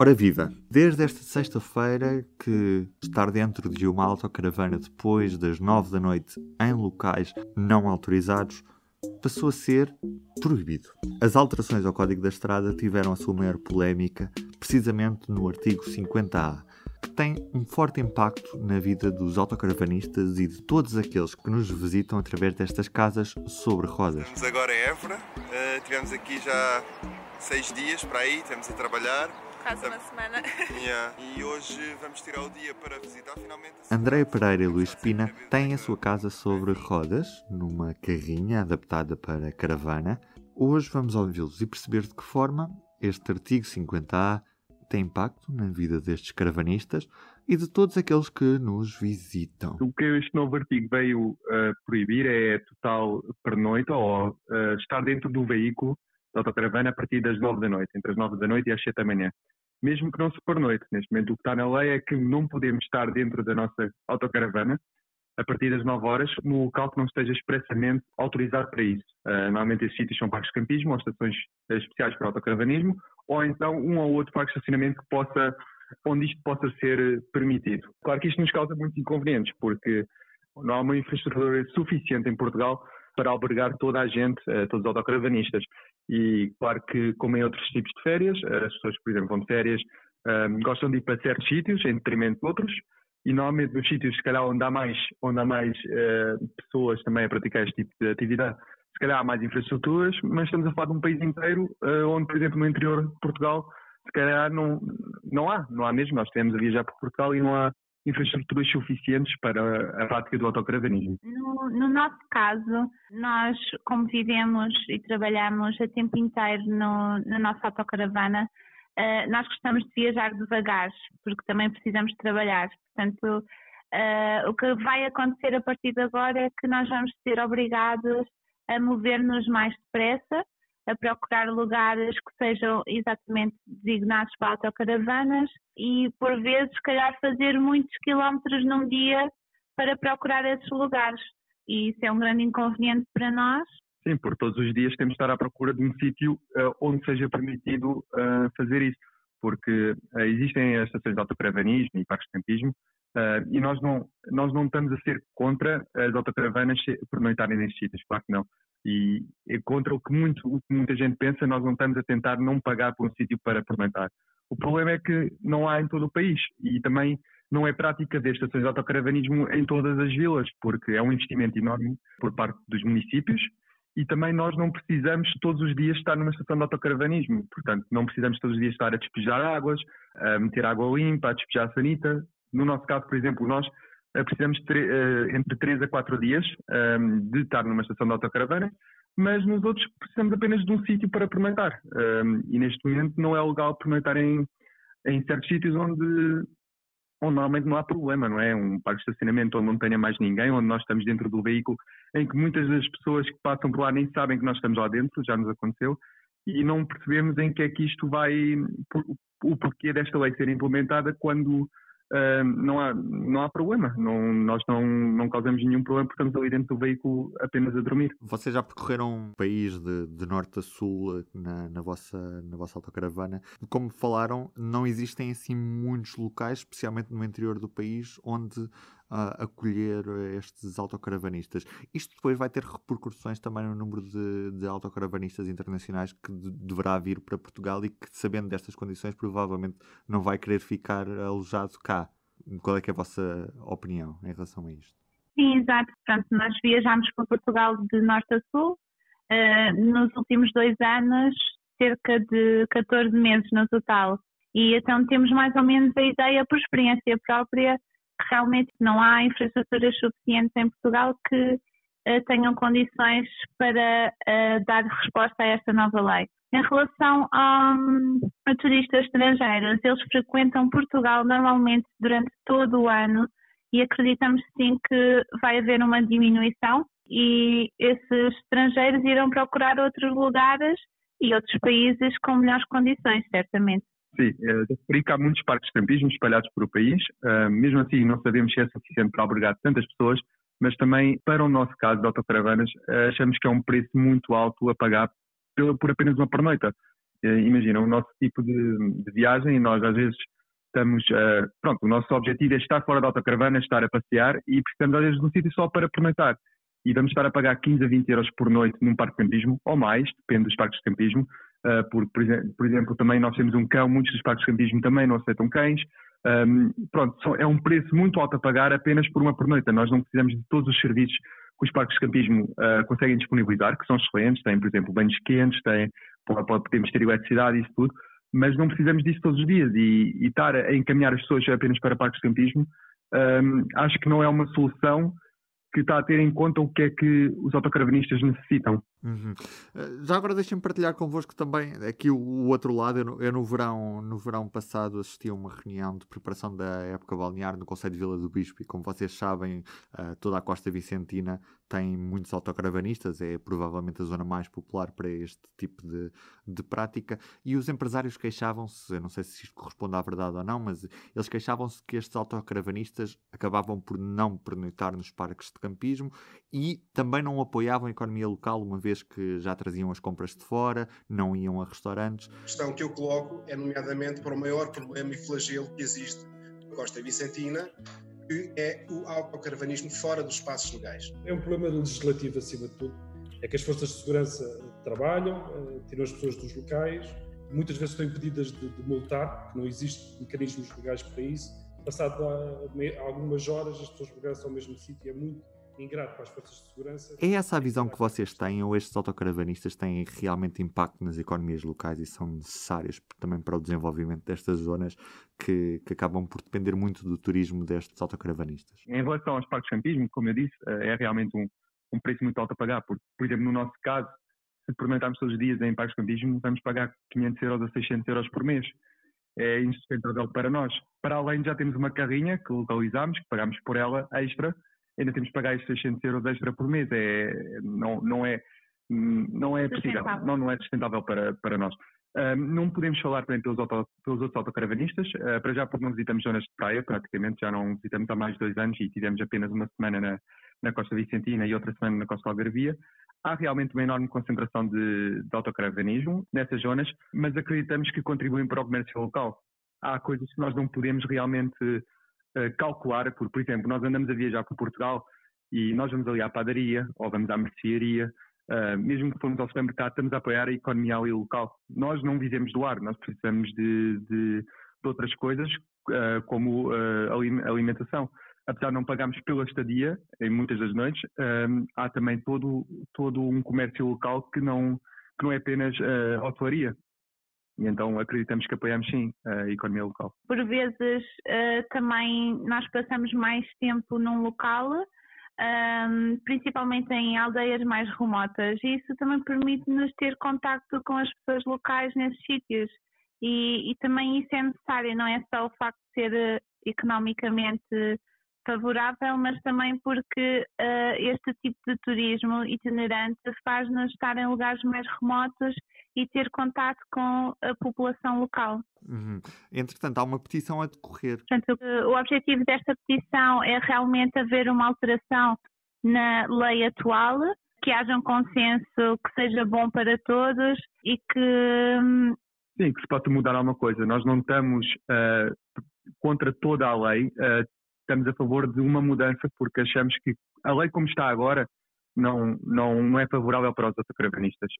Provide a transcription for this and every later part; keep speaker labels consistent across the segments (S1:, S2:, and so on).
S1: Ora viva! Desde esta sexta-feira que estar dentro de uma autocaravana depois das nove da noite em locais não autorizados passou a ser proibido. As alterações ao Código da Estrada tiveram a sua maior polémica precisamente no artigo 50A, que tem um forte impacto na vida dos autocaravanistas e de todos aqueles que nos visitam através destas casas sobre rodas.
S2: Estamos agora em Évora, uh, tivemos aqui já seis dias para aí, estamos a trabalhar.
S3: Quase uma semana.
S2: Yeah. E hoje vamos tirar o dia para visitar finalmente.
S1: Andréia Pereira e Luís Pina têm a sua casa sobre rodas, numa carrinha adaptada para caravana. Hoje vamos ouvi-los e perceber de que forma este artigo 50A tem impacto na vida destes caravanistas e de todos aqueles que nos visitam.
S4: O que este novo artigo veio uh, proibir é total pernoite ou uh, estar dentro do veículo da autocaravana a partir das 9 da noite, entre as 9 da noite e as 7 da manhã. Mesmo que não se pernoite. Neste momento, o que está na lei é que não podemos estar dentro da nossa autocaravana a partir das 9 horas no local que não esteja expressamente autorizado para isso. Uh, normalmente esses sítios são parques de campismo ou estações especiais para autocaravanismo, ou então um ou outro parque de estacionamento que possa, onde isto possa ser permitido. Claro que isto nos causa muitos inconvenientes, porque não há uma infraestrutura suficiente em Portugal para albergar toda a gente, uh, todos os autocaravanistas. E claro que, como em outros tipos de férias, as pessoas, por exemplo, vão de férias, um, gostam de ir para certos sítios em detrimento de outros, e normalmente nos sítios, se calhar, onde há mais, onde há mais uh, pessoas também a praticar este tipo de atividade, se calhar há mais infraestruturas, mas estamos a falar de um país inteiro uh, onde, por exemplo, no interior de Portugal, se calhar não, não há, não há mesmo. Nós estivemos a viajar por Portugal e não há infraestruturas suficientes para a prática do autocaravanismo?
S3: No, no, nosso caso, nós, como vivemos e trabalhamos a tempo inteiro no, na nossa autocaravana, uh, nós gostamos de viajar devagar, porque também precisamos trabalhar. Portanto, uh, o que vai acontecer a partir de agora é que nós vamos ser obrigados a mover-nos mais depressa, a procurar lugares que sejam exatamente designados para autocaravanas e, por vezes, se calhar fazer muitos quilómetros num dia para procurar esses lugares. E isso é um grande inconveniente para nós.
S4: Sim, por todos os dias temos de estar à procura de um sítio uh, onde seja permitido uh, fazer isso, porque uh, existem as estações de autocaravanismo e parques de campismo e nós não, nós não estamos a ser contra as autocaravanas pernoitarem nesses sítios, claro que não e contra o que, muito, o que muita gente pensa, nós não estamos a tentar não pagar por um sítio para fermentar. O problema é que não há em todo o país e também não é prática de estações de autocaravanismo em todas as vilas, porque é um investimento enorme por parte dos municípios e também nós não precisamos todos os dias estar numa estação de autocaravanismo. Portanto, não precisamos todos os dias estar a despejar águas, a meter água limpa, a despejar a sanita. No nosso caso, por exemplo, nós precisamos de uh, entre 3 a 4 dias ehm, de estar numa estação de autocaravana, mas nos outros precisamos apenas de um sítio para permanentar. Um, ehm, e neste momento não é legal permanentar em, em certos sítios onde, onde normalmente não há problema, não é? Um parque de estacionamento onde não tenha mais ninguém, onde nós estamos dentro do veículo, em que muitas das pessoas que passam por lá nem sabem que nós estamos lá dentro, já nos aconteceu, e não percebemos em que é que isto vai, o porquê desta lei ser implementada quando Não, há, não há problema. Não, nós não, não causamos nenhum problema porque estamos ali dentro do veículo apenas a dormir.
S1: Vocês já percorreram o país de, de norte a sul na, na, vossa, na vossa autocaravana. Como falaram, não existem assim muitos locais, especialmente no interior do país, onde acolher estes autocaravanistas. Isto depois vai ter repercussões também no número de, de autocaravanistas internacionais que de, deverá vir para Portugal e que, sabendo destas condições, provavelmente não vai querer ficar alojado cá. Qual é, é a vossa opinião em relação a isto?
S3: Sim, exato. Portanto, nós viajamos para Portugal de norte a sul. Uh, nos últimos dois anos, cerca de 14 meses no total. E então temos mais ou menos a ideia, por experiência própria, realmente não há infraestruturas suficientes em Portugal que uh, tenham condições para uh, dar resposta a esta nova lei. Em relação a, a, turistas estrangeiros, eles frequentam Portugal normalmente durante todo o ano e acreditamos sim que vai haver uma diminuição e esses estrangeiros irão procurar outros lugares e outros países com melhores condições, certamente.
S4: Sim, referi que há muitos parques de campismo espalhados por o país. Uh, mesmo assim, não sabemos se é suficiente para albergar tantas pessoas, mas também, para o nosso caso de autocaravanas, uh, achamos que é um preço muito alto a pagar por, apenas uma pernoita. Imagina, o nosso tipo de, de, viagem, nós às vezes estamos, pronto, o nosso objetivo é estar fora da autocaravana, estar a passear e precisamos às vezes de um sítio só para pernoitar. E vamos estar a pagar 15 a 20 euros por noite num parque de campismo, ou mais, depende dos parques de campismo, Uh, por, por, exemplo, por, exemplo, também nós temos um cão, muitos dos parques de campismo também não aceitam cães. Um, pronto, é um preço muito alto a pagar apenas por uma pernoita. Nós não precisamos de todos os serviços que os parques de campismo uh, conseguem disponibilizar, que são excelentes, têm, por exemplo, banhos quentes, têm, podemos ter eletricidade e isso tudo, mas não precisamos disso todos os dias e, e estar a encaminhar as pessoas apenas para parques de campismo um, acho que não é uma solução que está a ter em conta o que é que os autocaravanistas necessitam.
S1: Uhum. Eh, já agora deixem-me partilhar convosco também aqui o, o outro lado. Eu, no, eu no, verão, no verão passado assisti a uma reunião de preparação da época balnear no Conselho de Vila do Bispo e como vocês sabem, uh, toda a costa vicentina tem muitos autocaravanistas, é provavelmente a zona mais popular para este tipo de, de prática. E os empresários queixavam-se, eu não sei se isto corresponde à verdade ou não, mas eles queixavam-se que estes autocaravanistas acabavam por não pernoitar nos parques de campismo e também não apoiavam a economia local, uma vez que já traziam as compras de fora, não iam a restaurantes.
S5: A questão que eu coloco é, nomeadamente, para o maior problema e flagelo que existe na Costa Vicentina, que é o autocaravanismo fora dos espaços legais.
S6: É um problema legislativo, acima de tudo. É que as forças de segurança trabalham, eh, tiram as pessoas dos locais, muitas vezes estão impedidas de, de multar, não existem mecanismos legais para isso. Passado algumas horas, as pessoas regressam ao mesmo sítio, é muito ingrato para as forças de segurança.
S1: É essa a visão que vocês têm ou estes autocaravanistas têm realmente impacto nas economias locais e são necessárias também para o desenvolvimento destas zonas que, que acabam por depender muito do turismo destes autocaravanistas?
S4: Em relação aos parques de campismo, como eu disse, eh, é realmente um, um preço muito alto a pagar, porque, por exemplo, no nosso caso, se pernoitarmos todos os dias em parques de campismo, vamos pagar 500 euros a 600 euros por mês. É insustentável para nós. Para além, já temos uma carrinha que localizamos, que pagamos por ela extra, ainda temos que pagar estes 600 euros extra por mês. É, não, não é, não é possível, não, não é sustentável para, para nós. Uh, não podemos falar também pelos, auto, pelos outros autocaravanistas, uh, para já porque não visitamos zonas de praia, praticamente já não visitamos há mais de dois anos e tivemos apenas uma semana na, na Costa Vicentina e outra semana na Costa Algarvia. Há realmente uma enorme concentração de, de autocaravanismo nessas zonas, mas acreditamos que contribuem para o comércio local. Há coisas que nós não podemos realmente uh, calcular, por exemplo, nós andamos a viajar por Portugal e nós vamos ali à padaria ou vamos à mercearia, uh, mesmo que formos ao supermercado, estamos a apoiar a economia ali local. Nós não vivemos do ar, nós precisamos de, de, de outras coisas, uh, como alimentação. Apesar de não pagarmos pela estadia em muitas das noites, há também todo, todo um comércio local que não, que não é apenas uh, hotelaria. E então acreditamos que apoiamos sim a economia local.
S3: Por vezes uh, também nós passamos mais tempo num local, ehm, principalmente em aldeias mais remotas, e isso também permite-nos ter contacto com as pessoas locais nesses sítios. E, e, também isso é necessário, não é só o facto de ser uh, economicamente favorável, mas também porque uh, este tipo de turismo itinerante faz-nos estar em lugares mais remotos e ter contato com a população local.
S1: Uhum. Entretanto, há uma petição a decorrer.
S3: Portanto, o objetivo desta petição é realmente haver uma alteração na lei atual, que haja um consenso que seja bom para todos e que. Hum,
S4: Sim, que se possa mudar alguma coisa. Nós não estamos uh, contra toda a lei, uh, estamos a favor de uma mudança porque achamos que a lei como está agora não, não, não é favorável para os autocaravanistas.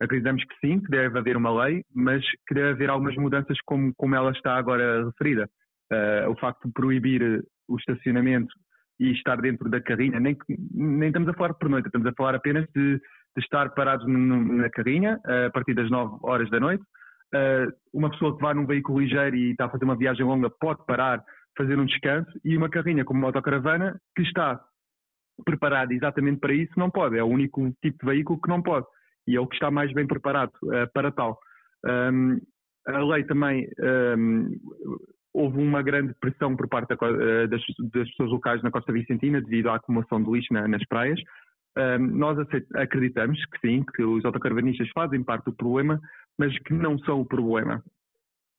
S4: Acreditamos que sim, que deve haver uma lei, mas que deve haver algumas mudanças como, como ela está agora referida. Uh, o facto de proibir o estacionamento e estar dentro da carrinha, nem, nem estamos a falar por noite, estamos a falar apenas de, de estar parados na carrinha uh, a partir das 9 horas da noite. Uh, uma pessoa que vai num veículo ligeiro e está a fazer uma viagem longa pode parar fazer um descanso e uma carrinha como uma autocaravana que está preparada exatamente para isso não pode. É o único tipo de veículo que não pode. e é o que está mais bem preparado para tal. Um, a lei também um, houve uma grande pressão por parte da, das, das, pessoas locais na Costa Vicentina devido à acumulação de lixo na, nas praias. Um, nós acreditamos que sim, que os autocaravanistas fazem parte do problema, mas que não são o problema.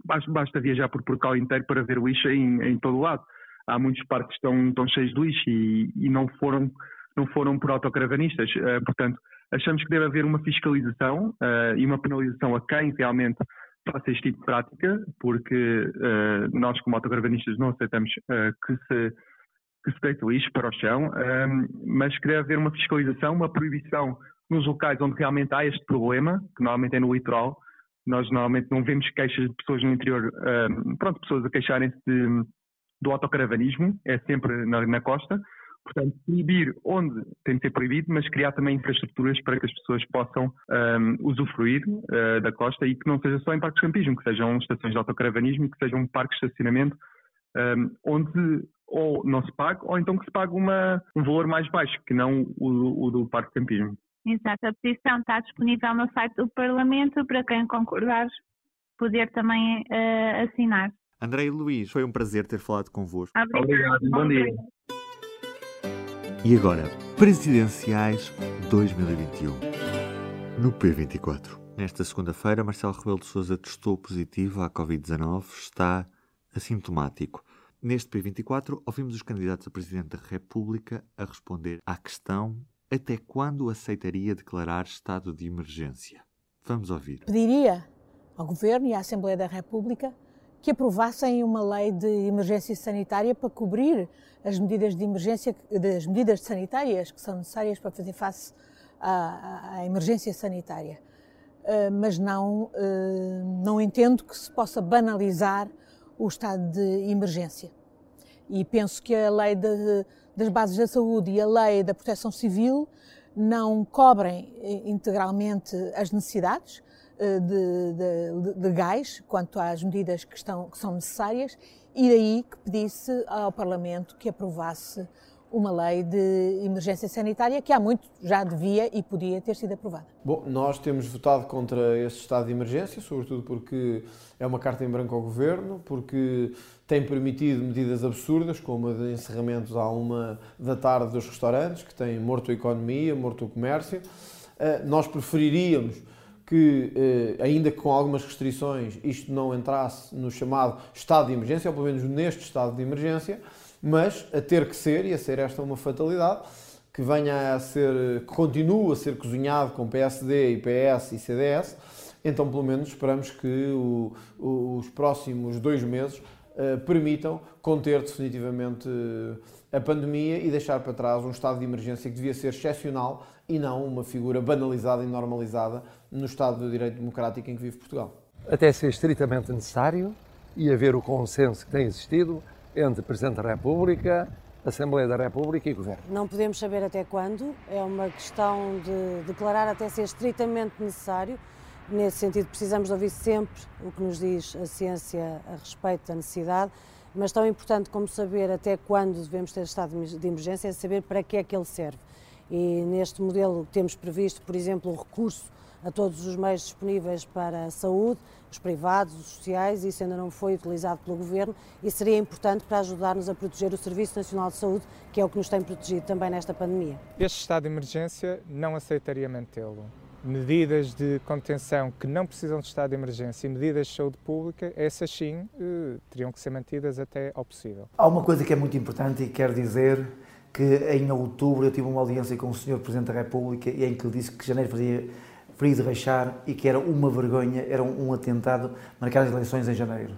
S4: Basta, viajar por Portugal inteiro para ver lixo em, em todo lado. Há muitos parques que estão, estão cheios de lixo e, e não, foram, não foram por autocaravanistas. Uh, portanto, achamos que deve haver uma fiscalização uh, e uma penalização a quem realmente faça este tipo de prática, porque uh, nós, como autocaravanistas, não aceitamos que se que se deita lixo para o chão, mas que deve haver uma fiscalização, uma proibição nos locais onde realmente há este problema, que normalmente é no litoral. Nós normalmente não vemos queixas de pessoas no interior, pronto, pessoas a queixarem-se de, do autocaravanismo, é sempre na, na costa. Portanto, proibir onde tem de ser proibido, mas criar também infraestruturas para que as pessoas possam um, usufruir uh, da costa e que não seja só em parques de campismo, que sejam estações de autocaravanismo e que sejam um parque de estacionamento um, onde ou não se pague, ou então que se pague uma, um valor mais baixo, que não o, o do Parque Campismo.
S3: Exato, a petição está disponível no site do Parlamento para quem concordar poder também uh, assinar.
S1: André e Luís, foi um prazer ter falado convosco.
S4: Obrigado, bom dia.
S1: E agora, presidenciais 2021. No P24. Nesta segunda-feira, Marcelo Rebelo de Sousa testou positivo à Covid-19, está assintomático. Neste P24, ouvimos os candidatos a Presidente da República a responder à questão até quando aceitaria declarar estado de emergência. Vamos ouvir.
S7: Pediria ao Governo e à Assembleia da República que aprovassem uma lei de emergência sanitária para cobrir as medidas de emergência, das medidas sanitárias que são necessárias para fazer face à, à emergência sanitária. Uh, mas não, uh, não entendo que se possa banalizar o estado de emergência. E penso que a lei de, das bases da saúde e a lei da proteção civil não cobrem eh, integralmente as necessidades eh, de, de, de, gás quanto às medidas que, estão, que são necessárias e daí que pedisse ao Parlamento que aprovasse uma lei de emergência sanitária que há muito já devia e podia ter sido aprovada.
S8: Bom, nós temos votado contra este estado de emergência, sobretudo porque é uma carta em branco ao governo, porque tem permitido medidas absurdas, como a de encerramentos à uma da tarde dos restaurantes, que tem morto a economia, morto o comércio. Eh, nós preferiríamos que, eh, ainda que com algumas restrições, isto não entrasse no chamado estado de emergência, ou pelo menos neste estado de emergência, mas a ter que ser, e a ser esta uma fatalidade, que venha a ser, que continue a ser cozinhado com PSD, IPS e CDS, então pelo menos esperamos que o, os próximos dois meses uh, permitam conter definitivamente uh, a pandemia e deixar para trás um estado de emergência que devia ser excepcional e não uma figura banalizada e normalizada no Estado de Direito Democrático em que vive Portugal.
S9: Até ser estritamente necessário e haver o consenso que tem existido entre Presidente da República, Assembleia da República e Governo.
S10: Não podemos saber até quando, é uma questão de declarar até ser estritamente necessário. Nesse sentido, precisamos ouvir sempre o que nos diz a ciência a respeito da necessidade, mas tão importante como saber até quando devemos ter estado de emergência é saber para que é que ele serve. E neste modelo temos previsto, por exemplo, o recurso a todos os meios disponíveis para a saúde, os privados, os sociais, isso ainda não foi utilizado pelo Governo e seria importante para ajudar-nos a proteger o Serviço Nacional de Saúde, que é o que nos tem protegido também nesta pandemia.
S11: Este estado de emergência não aceitaria mantê-lo. Medidas de contenção que não precisam de estado de emergência e medidas de saúde pública, essas sim eh, teriam que ser mantidas até ao possível.
S12: Há uma coisa que é muito importante e quero dizer que em outubro eu tive uma audiência com o Sr. Presidente da República e em que ele disse que janeiro fazia frio de rachar e que era uma vergonha, era um atentado marcar as eleições em janeiro.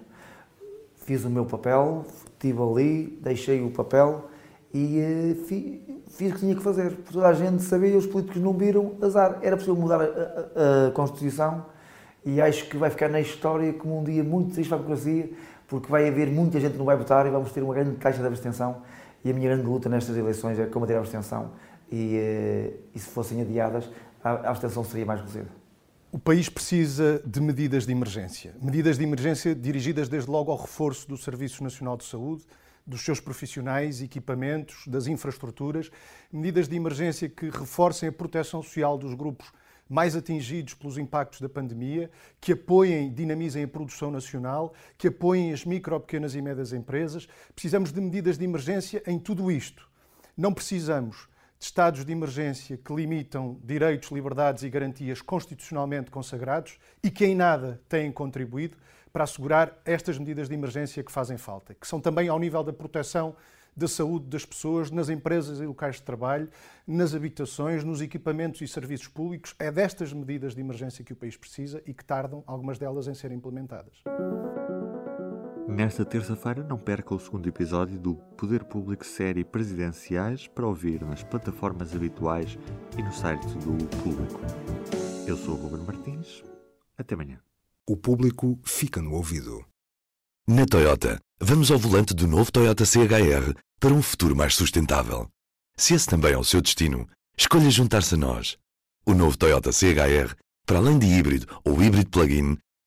S12: Fiz o meu papel, estive ali, deixei o papel e uh, fiz, fiz, o que tinha que fazer. Toda a gente sabia, os políticos não viram, azar. Era possível mudar a, a, a Constituição e acho que vai ficar na história como um dia muito triste para a democracia, porque vai haver muita gente que não vai votar e vamos ter uma grande caixa de abstenção. E a minha grande luta nestas eleições é combater a abstenção e, uh, e se fossem adiadas, a abstenção seria mais reduzida.
S13: O país precisa de medidas de emergência. Medidas de emergência dirigidas desde logo ao reforço do Serviço Nacional de Saúde, dos seus profissionais, equipamentos, das infraestruturas. Medidas de emergência que reforcem a proteção social dos grupos mais atingidos pelos impactos da pandemia, que apoiem dinamizem a produção nacional, que apoiem as micro, pequenas e médias empresas. Precisamos de medidas de emergência em tudo isto. Não precisamos de estados de emergência que limitam direitos, liberdades e garantias constitucionalmente consagrados e que em nada têm contribuído para assegurar estas medidas de emergência que fazem falta, que são também ao nível da proteção da saúde das pessoas, nas empresas e locais de trabalho, nas habitações, nos equipamentos e serviços públicos. É destas medidas de emergência que o país precisa e que tardam, algumas delas, em serem implementadas.
S1: Nesta terça-feira, não perca o segundo episódio do Poder Público Série Presidenciais para ouvir nas plataformas habituais e no site do Público. Eu sou o Ruben Martins. Até amanhã.
S14: O público fica no ouvido. Na Toyota, vamos ao volante do novo Toyota CHR para um futuro mais sustentável. Se esse também é o seu destino, escolha juntar-se a nós. O novo Toyota CHR, para além de híbrido ou híbrido plug-in,